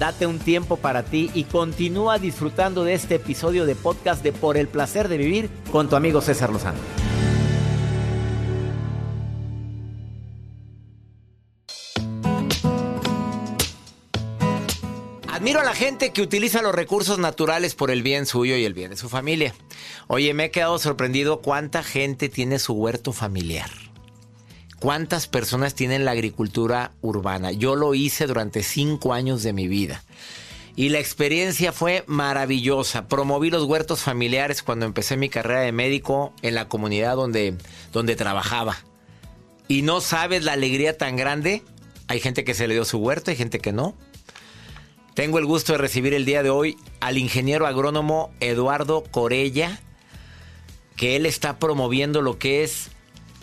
Date un tiempo para ti y continúa disfrutando de este episodio de podcast de Por el placer de vivir con tu amigo César Lozano. Admiro a la gente que utiliza los recursos naturales por el bien suyo y el bien de su familia. Oye, me he quedado sorprendido cuánta gente tiene su huerto familiar. ¿Cuántas personas tienen la agricultura urbana? Yo lo hice durante cinco años de mi vida. Y la experiencia fue maravillosa. Promoví los huertos familiares cuando empecé mi carrera de médico en la comunidad donde, donde trabajaba. Y no sabes la alegría tan grande. Hay gente que se le dio su huerto, hay gente que no. Tengo el gusto de recibir el día de hoy al ingeniero agrónomo Eduardo Corella, que él está promoviendo lo que es,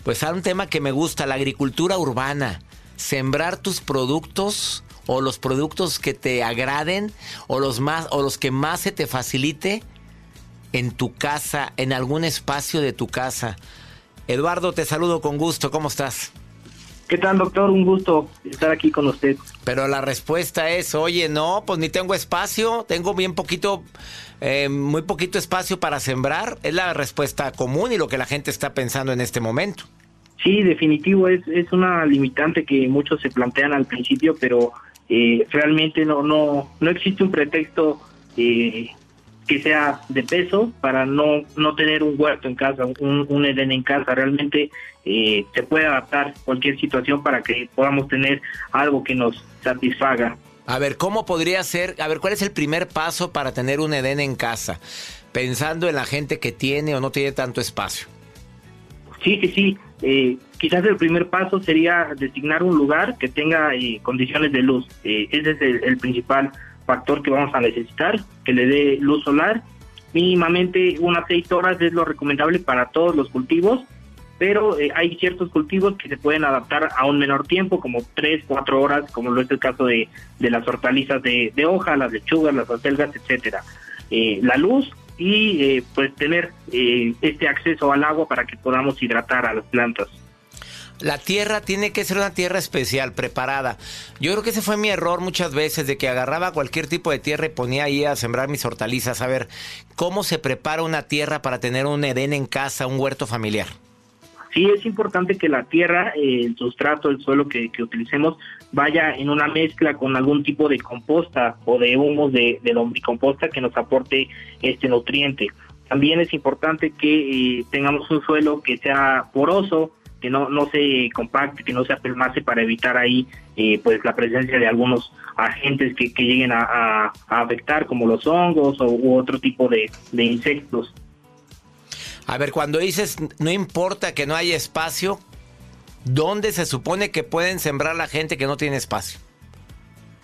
pues, un tema que me gusta, la agricultura urbana. Sembrar tus productos o los productos que te agraden o los más o los que más se te facilite en tu casa, en algún espacio de tu casa. Eduardo, te saludo con gusto. ¿Cómo estás? ¿Qué tal, doctor? Un gusto estar aquí con usted. Pero la respuesta es, oye, no, pues ni tengo espacio, tengo bien poquito, eh, muy poquito espacio para sembrar. Es la respuesta común y lo que la gente está pensando en este momento. Sí, definitivo, es, es una limitante que muchos se plantean al principio, pero eh, realmente no, no, no existe un pretexto eh, que sea de peso para no, no tener un huerto en casa, un, un Edén en casa. Realmente eh, se puede adaptar cualquier situación para que podamos tener algo que nos satisfaga. A ver, ¿cómo podría ser? A ver, ¿cuál es el primer paso para tener un Edén en casa? Pensando en la gente que tiene o no tiene tanto espacio. Sí, sí, sí. Eh, quizás el primer paso sería designar un lugar que tenga eh, condiciones de luz. Eh, ese es el, principal factor que vamos a necesitar, que le dé luz solar. Mínimamente unas seis horas es lo recomendable para todos los cultivos, pero eh, hay ciertos cultivos que se pueden adaptar a un menor tiempo, como tres, cuatro horas, como lo es el caso de, de las hortalizas de, de, hoja, las lechugas, las acelgas, etcétera. Eh, la luz y eh, pues tener eh, este acceso al agua para que podamos hidratar a las plantas. La tierra tiene que ser una tierra especial, preparada. Yo creo que ese fue mi error muchas veces, de que agarraba cualquier tipo de tierra y ponía ahí a sembrar mis hortalizas. A ver, ¿cómo se prepara una tierra para tener un Edén en casa, un huerto familiar? Sí, es importante que la tierra, eh, el sustrato, el suelo que, que, utilicemos, vaya en una mezcla con algún tipo de composta o de humos de, de lombricomposta que nos aporte este nutriente. También es importante que eh, tengamos un suelo que sea poroso, que no, no se compacte, que no se apelmace para evitar ahí eh, pues la presencia de algunos agentes que, que lleguen a, afectar como los hongos o, u otro tipo de, de insectos. A ver, cuando dices no importa que no haya espacio, ¿dónde se supone que pueden sembrar la gente que no tiene espacio?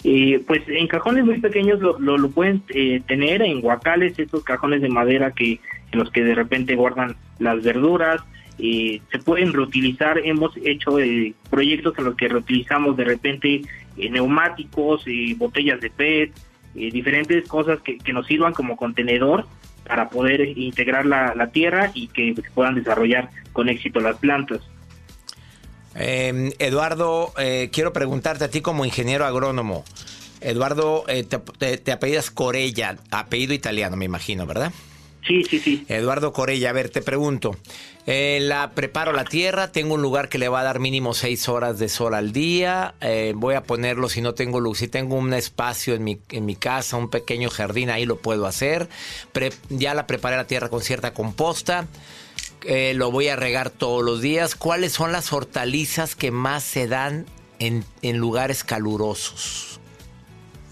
Eh, pues en cajones muy pequeños lo, lo, pueden eh, tener, en guacales, estos cajones de madera que en los que de repente guardan las verduras, eh, se pueden reutilizar, hemos hecho eh, proyectos en los que reutilizamos de repente eh, neumáticos, botellas de PET, diferentes cosas que, nos sirvan como contenedor para poder integrar la, la tierra y que puedan desarrollar con éxito las plantas. Eh, Eduardo, eh, quiero preguntarte a ti como ingeniero agrónomo. Eduardo, eh, te, te, te, apellidas Corella, apellido italiano, me imagino, ¿verdad? Sí, sí, sí. Eduardo Corella, a ver, te pregunto. Eh, la preparo la tierra, tengo un lugar que le va a dar mínimo seis horas de sol al día. Eh, voy a ponerlo si no tengo luz, si tengo un espacio en mi, en mi casa, un pequeño jardín, ahí lo puedo hacer. Pre, ya la preparé la tierra con cierta composta. Eh, lo voy a regar todos los días. ¿Cuáles son las hortalizas que más se dan en, en lugares calurosos?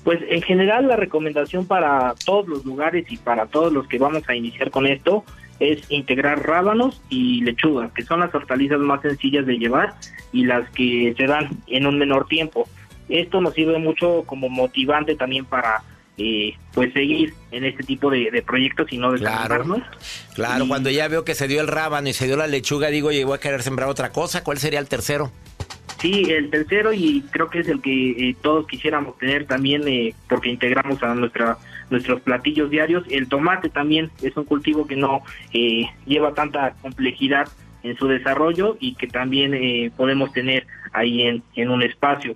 Pues en general la recomendación para todos los lugares y para todos los que vamos a iniciar con esto es integrar rábanos y lechugas, que son las hortalizas más sencillas de llevar y las que se dan en un menor tiempo. esto nos sirve mucho como motivante también para eh, pues seguir en este tipo de, proyectos y no desanimarnos. Claro, cuando ya veo que se dio el rábano y se dio la lechuga, digo, voy a querer sembrar otra cosa, ¿cuál sería el tercero? Sí, el tercero y creo que es el que eh, todos quisiéramos tener también eh, porque integramos a nuestra nuestros platillos diarios. El tomate también es un cultivo que no eh, lleva tanta complejidad en su desarrollo y que también podemos tener ahí en, en un espacio.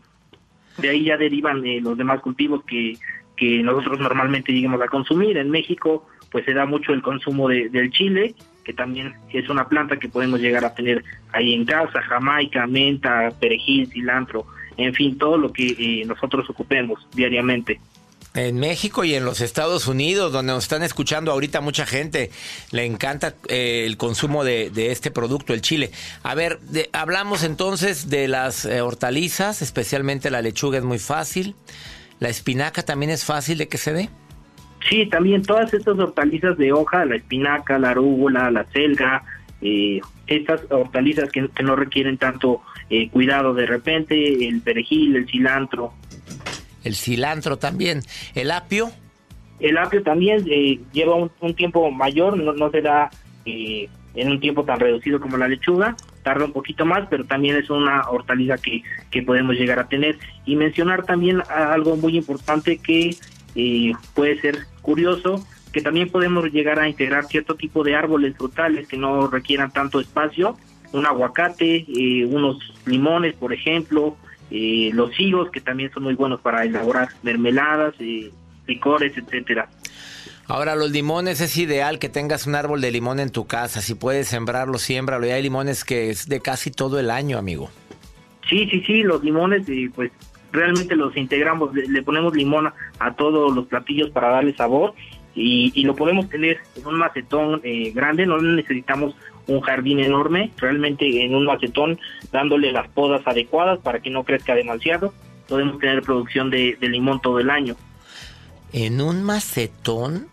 De ahí ya derivan los demás cultivos que que nosotros normalmente lleguemos a consumir. En México, pues se da mucho el consumo de, del chile, que también es una planta que podemos llegar a tener ahí en casa, jamaica, menta, perejil, cilantro, en fin, todo lo que eh, nosotros ocupemos diariamente. En México y en los Estados Unidos, donde nos están escuchando ahorita mucha gente, le encanta eh, el consumo de, este producto, el chile. A ver, hablamos entonces de las eh, hortalizas, especialmente la lechuga es muy fácil. ¿La espinaca también es fácil de que se dé? Sí, también todas estas hortalizas de hoja, la espinaca, la arúgula, la selga, eh, estas hortalizas que, no requieren tanto eh, cuidado de repente, el perejil, el cilantro. El cilantro también. ¿El apio? El apio también eh, lleva un, tiempo mayor, no, no se da eh, en un tiempo tan reducido como la lechuga, tarda un poquito más, pero también es una hortaliza que, que podemos llegar a tener. Y mencionar también algo muy importante que eh, puede ser curioso, que también podemos llegar a integrar cierto tipo de árboles frutales que no requieran tanto espacio, un aguacate, eh, unos limones, por ejemplo, eh, los higos, que también son muy buenos para elaborar mermeladas, licores, etcétera. Ahora, los limones es ideal que tengas un árbol de limón en tu casa. Si puedes sembrarlo, siémbralo. Y hay limones que es de casi todo el año, amigo. Sí, sí, sí, los limones, y pues realmente los integramos, le, ponemos limón a, todos los platillos para darle sabor y, lo podemos tener en un macetón eh, grande, no necesitamos un jardín enorme, realmente en un macetón dándole las podas adecuadas para que no crezca demasiado, podemos tener producción de limón todo el año. ¿En un macetón?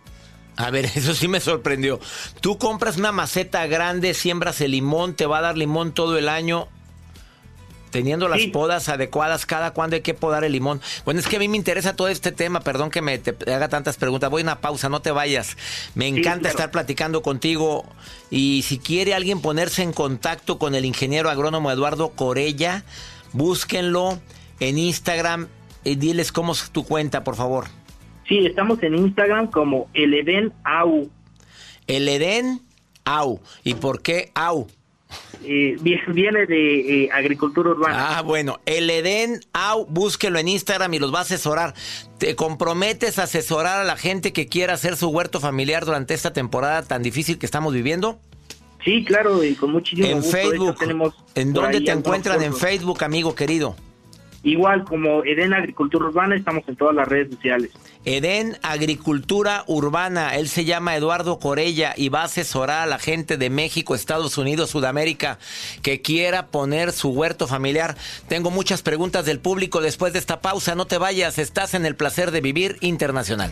A ver, eso sí me sorprendió. Tú compras una maceta grande, siembras el limón, te va a dar limón todo el año. Teniendo las podas adecuadas, cada cuándo hay que podar el limón. Bueno, es que a mí me interesa todo este tema, perdón que me haga tantas preguntas. Voy a una pausa, no te vayas. Me encanta estar platicando contigo. Y si quiere alguien ponerse en contacto con el ingeniero agrónomo Eduardo Corella, búsquenlo en Instagram y diles cómo es tu cuenta, por favor. Sí, estamos en Instagram como El Edén Au. El Edén Au. ¿Y por qué Au? Eh, viene de eh, agricultura urbana. Ah, bueno, el Edén Au, búsquelo en Instagram y los va a asesorar. ¿Te comprometes a asesorar a la gente que quiera hacer su huerto familiar durante esta temporada tan difícil que estamos viviendo? Sí, claro, y con muchísimo en Facebook, ¿En dónde te encuentran en Facebook, amigo querido? Igual como Eden Agricultura Urbana, estamos en todas las redes sociales. Eden Agricultura Urbana, él se llama Eduardo Corella y va a asesorar a la gente de México, Estados Unidos, Sudamérica que quiera poner su huerto familiar. Tengo muchas preguntas del público después de esta pausa, no te vayas, estás en el placer de vivir internacional.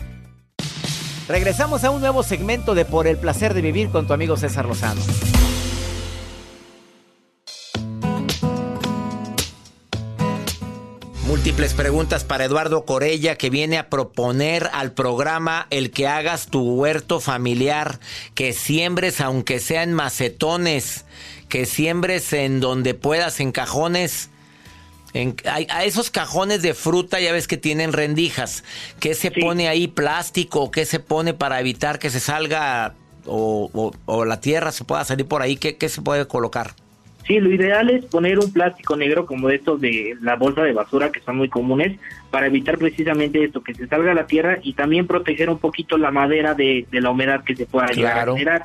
Regresamos a un nuevo segmento de Por el placer de vivir con tu amigo César Lozano. Múltiples preguntas para Eduardo Corella que viene a proponer al programa el que hagas tu huerto familiar, que siembres aunque sea en macetones, que siembres en donde puedas, en cajones a, esos cajones de fruta ya ves que tienen rendijas. ¿Qué se pone ahí? ¿Plástico? ¿Qué se pone para evitar que se salga o, la tierra se pueda salir por ahí? ¿Qué, ¿Qué, se puede colocar? Sí, lo ideal es poner un plástico negro como estos de la bolsa de basura que son muy comunes para evitar precisamente esto, que se salga la tierra y también proteger un poquito la madera de, la humedad que se pueda llegar a generar.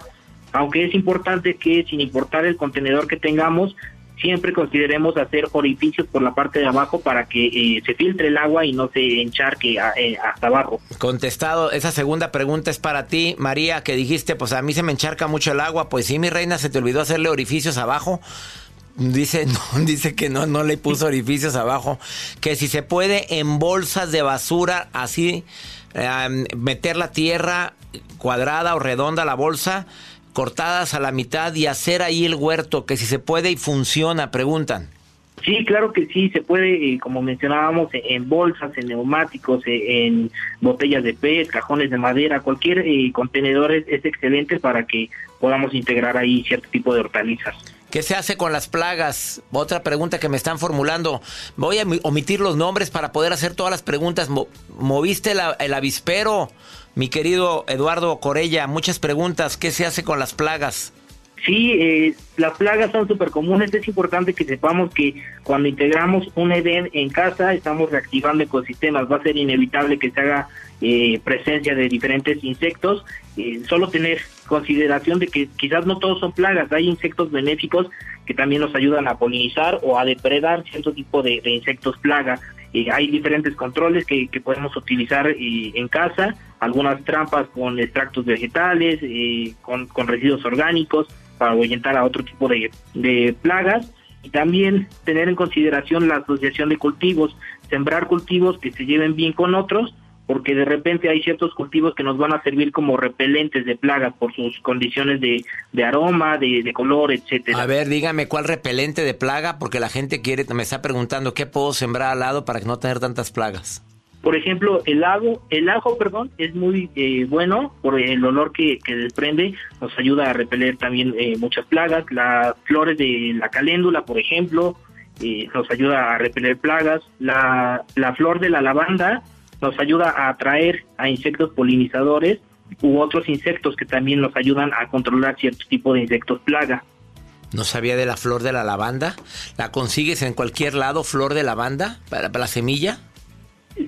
aunque es importante que sin importar el contenedor que tengamos, siempre consideremos hacer orificios por la parte de abajo para que eh, se filtre el agua y no se encharque eh, hasta abajo. Contestado, esa segunda pregunta es para ti, María, que dijiste, pues a mí se me encharca mucho el agua, pues sí, mi reina, se te olvidó hacerle orificios abajo. Dice, no, dice que no, no le puso orificios abajo. Que si se puede en bolsas de basura, así, eh, meter la tierra cuadrada o redonda la bolsa cortadas a la mitad y hacer ahí el huerto, que si se puede y funciona, preguntan. Sí, claro que sí, se puede, eh, como mencionábamos, en bolsas, en neumáticos, eh, en botellas de PET, cajones de madera, cualquier eh, contenedor es, excelente para que podamos integrar ahí cierto tipo de hortalizas. ¿Qué se hace con las plagas? Otra pregunta que me están formulando. Voy a omitir los nombres para poder hacer todas las preguntas. ¿Moviste el avispero? Mi querido Eduardo Corella, muchas preguntas. ¿Qué se hace con las plagas? Sí, eh, las plagas son súper comunes. Es importante que sepamos que cuando integramos un EDEN en casa, estamos reactivando ecosistemas. Va a ser inevitable que se haga eh, presencia de diferentes insectos. Eh, solo tener consideración de que quizás no todos son plagas. Hay insectos benéficos que también nos ayudan a polinizar o a depredar cierto tipo de, insectos plaga. hay diferentes controles que, podemos utilizar en casa algunas trampas con extractos vegetales, eh, con, residuos orgánicos para ahuyentar a otro tipo de plagas y también tener en consideración la asociación de cultivos, sembrar cultivos que se lleven bien con otros, porque de repente hay ciertos cultivos que nos van a servir como repelentes de plagas por sus condiciones de, de aroma, de, de, color, etcétera. A ver, dígame cuál repelente de plaga, porque la gente quiere, me está preguntando qué puedo sembrar al lado para no tener tantas plagas. Por ejemplo, el ajo, el ajo, perdón, es muy eh, bueno por el olor que, desprende, nos ayuda a repeler también eh, muchas plagas. Las flores de la caléndula, por ejemplo, eh, nos ayuda a repeler plagas. La, la flor de la lavanda nos ayuda a atraer a insectos polinizadores u otros insectos que también nos ayudan a controlar cierto tipo de insectos plaga. No sabía de la flor de la lavanda. ¿La consigues en cualquier lado, flor de lavanda, para la semilla?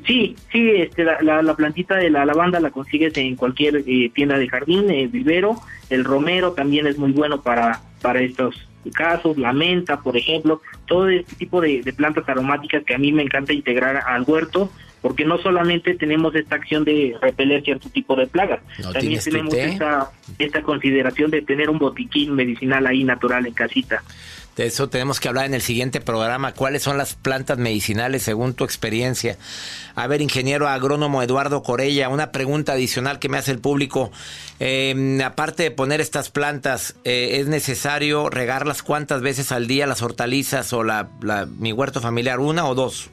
Sí, sí, este, la, la, plantita de la lavanda la consigues en cualquier eh, tienda de jardín, eh, vivero. El romero también es muy bueno para, para estos casos, la menta, por ejemplo, todo este tipo de, plantas aromáticas que a mí me encanta integrar al huerto, porque no solamente tenemos esta acción de repeler cierto tipo de plagas, también tenemos esta, esta consideración de tener un botiquín medicinal ahí natural en casita. De eso tenemos que hablar en el siguiente programa. ¿Cuáles son las plantas medicinales según tu experiencia? A ver, ingeniero agrónomo Eduardo Corella, una pregunta adicional que me hace el público. Em, aparte de poner estas plantas, eh, ¿es necesario regarlas cuántas veces al día las hortalizas o la, mi huerto familiar? ¿Una o dos?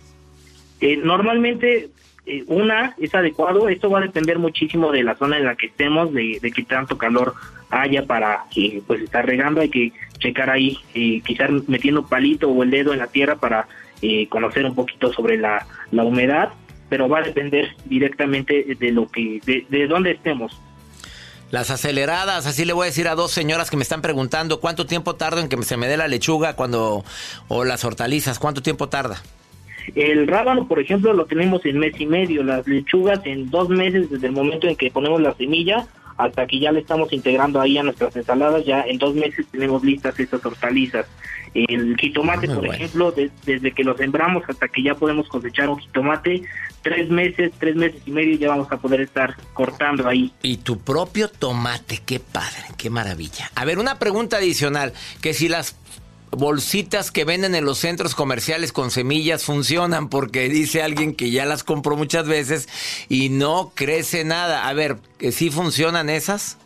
Eh, normalmente eh, una es adecuado. Esto va a depender muchísimo de la zona en la que estemos, de, de qué tanto calor haya para pues estar regando. Hay que checar ahí, eh, quizás metiendo palito o el dedo en la tierra para eh, conocer un poquito sobre la, la, humedad, pero va a depender directamente de lo que, de, de dónde estemos. Las aceleradas, así le voy a decir a dos señoras que me están preguntando cuánto tiempo tarda en que se me dé la lechuga cuando o las hortalizas, cuánto tiempo tarda. El rábano, por ejemplo, lo tenemos en mes y medio, las lechugas en dos meses desde el momento en que ponemos la semilla hasta que ya le estamos integrando ahí a nuestras ensaladas, ya en dos meses tenemos listas estas hortalizas. El jitomate, por ejemplo, desde que lo sembramos hasta que ya podemos cosechar un jitomate, tres meses, tres meses y medio ya vamos a poder estar cortando ahí. Y tu propio tomate, qué padre, qué maravilla. A ver, una pregunta adicional, que si las bolsitas que venden en los centros comerciales con semillas funcionan porque dice alguien que ya las compró muchas veces y no crece nada. A ver, ¿que sí funcionan esas?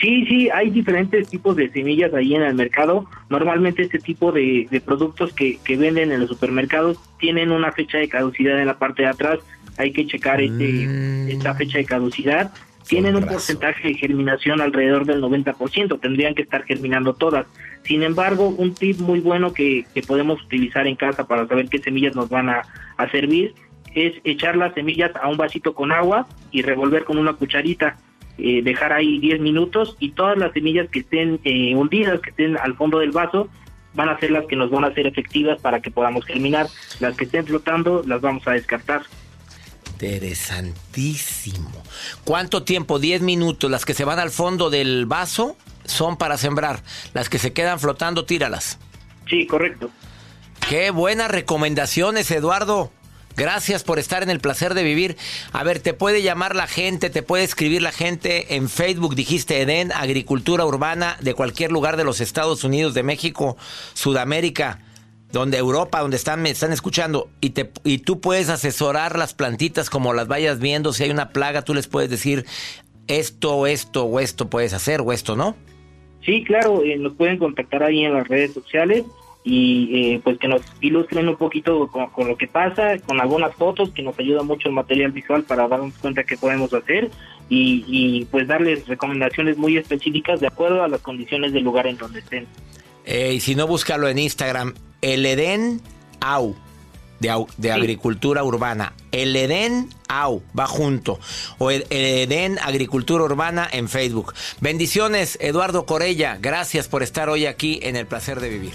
Sí, sí, hay diferentes tipos de semillas ahí en el mercado. Normalmente este tipo de, productos que, que, venden en los supermercados tienen una fecha de caducidad en la parte de atrás. Hay que checar este, mm. esta fecha de caducidad tienen un porcentaje de germinación alrededor del 90%, tendrían que estar germinando todas. Sin embargo, un tip muy bueno que, podemos utilizar en casa para saber qué semillas nos van a, servir es echar las semillas a un vasito con agua y revolver con una cucharita. Eh, dejar ahí 10 minutos y todas las semillas que estén eh, hundidas, que estén al fondo del vaso, van a ser las que nos van a ser efectivas para que podamos germinar. Las que estén flotando las vamos a descartar. Interesantísimo. ¿Cuánto tiempo? ¿10 minutos? ¿Las que se van al fondo del vaso? son para sembrar. Las que se quedan flotando, tíralas. Sí, correcto. Qué buenas recomendaciones, Eduardo. Gracias por estar en el placer de vivir. A ver, te puede llamar la gente, te puede escribir la gente en Facebook, dijiste Eden, Agricultura Urbana, de cualquier lugar de los Estados Unidos, de México, Sudamérica, donde Europa, donde están, me están escuchando, y, te, y tú puedes asesorar las plantitas como las vayas viendo. Si hay una plaga, tú les puedes decir esto, esto o esto puedes hacer o esto, ¿no? Sí, claro, eh, nos pueden contactar ahí en las redes sociales y eh, pues que nos ilustren un poquito con, lo que pasa, con algunas fotos que nos ayuda mucho el material visual para darnos cuenta qué podemos hacer y, pues darles recomendaciones muy específicas de acuerdo a las condiciones del lugar en donde estén. Eh, y si no, búscalo en Instagram, el Edén Au. De, de agricultura urbana. El Edén AU va junto. O el, Edén Agricultura Urbana en Facebook. Bendiciones, Eduardo Corella. Gracias por estar hoy aquí en El Placer de Vivir.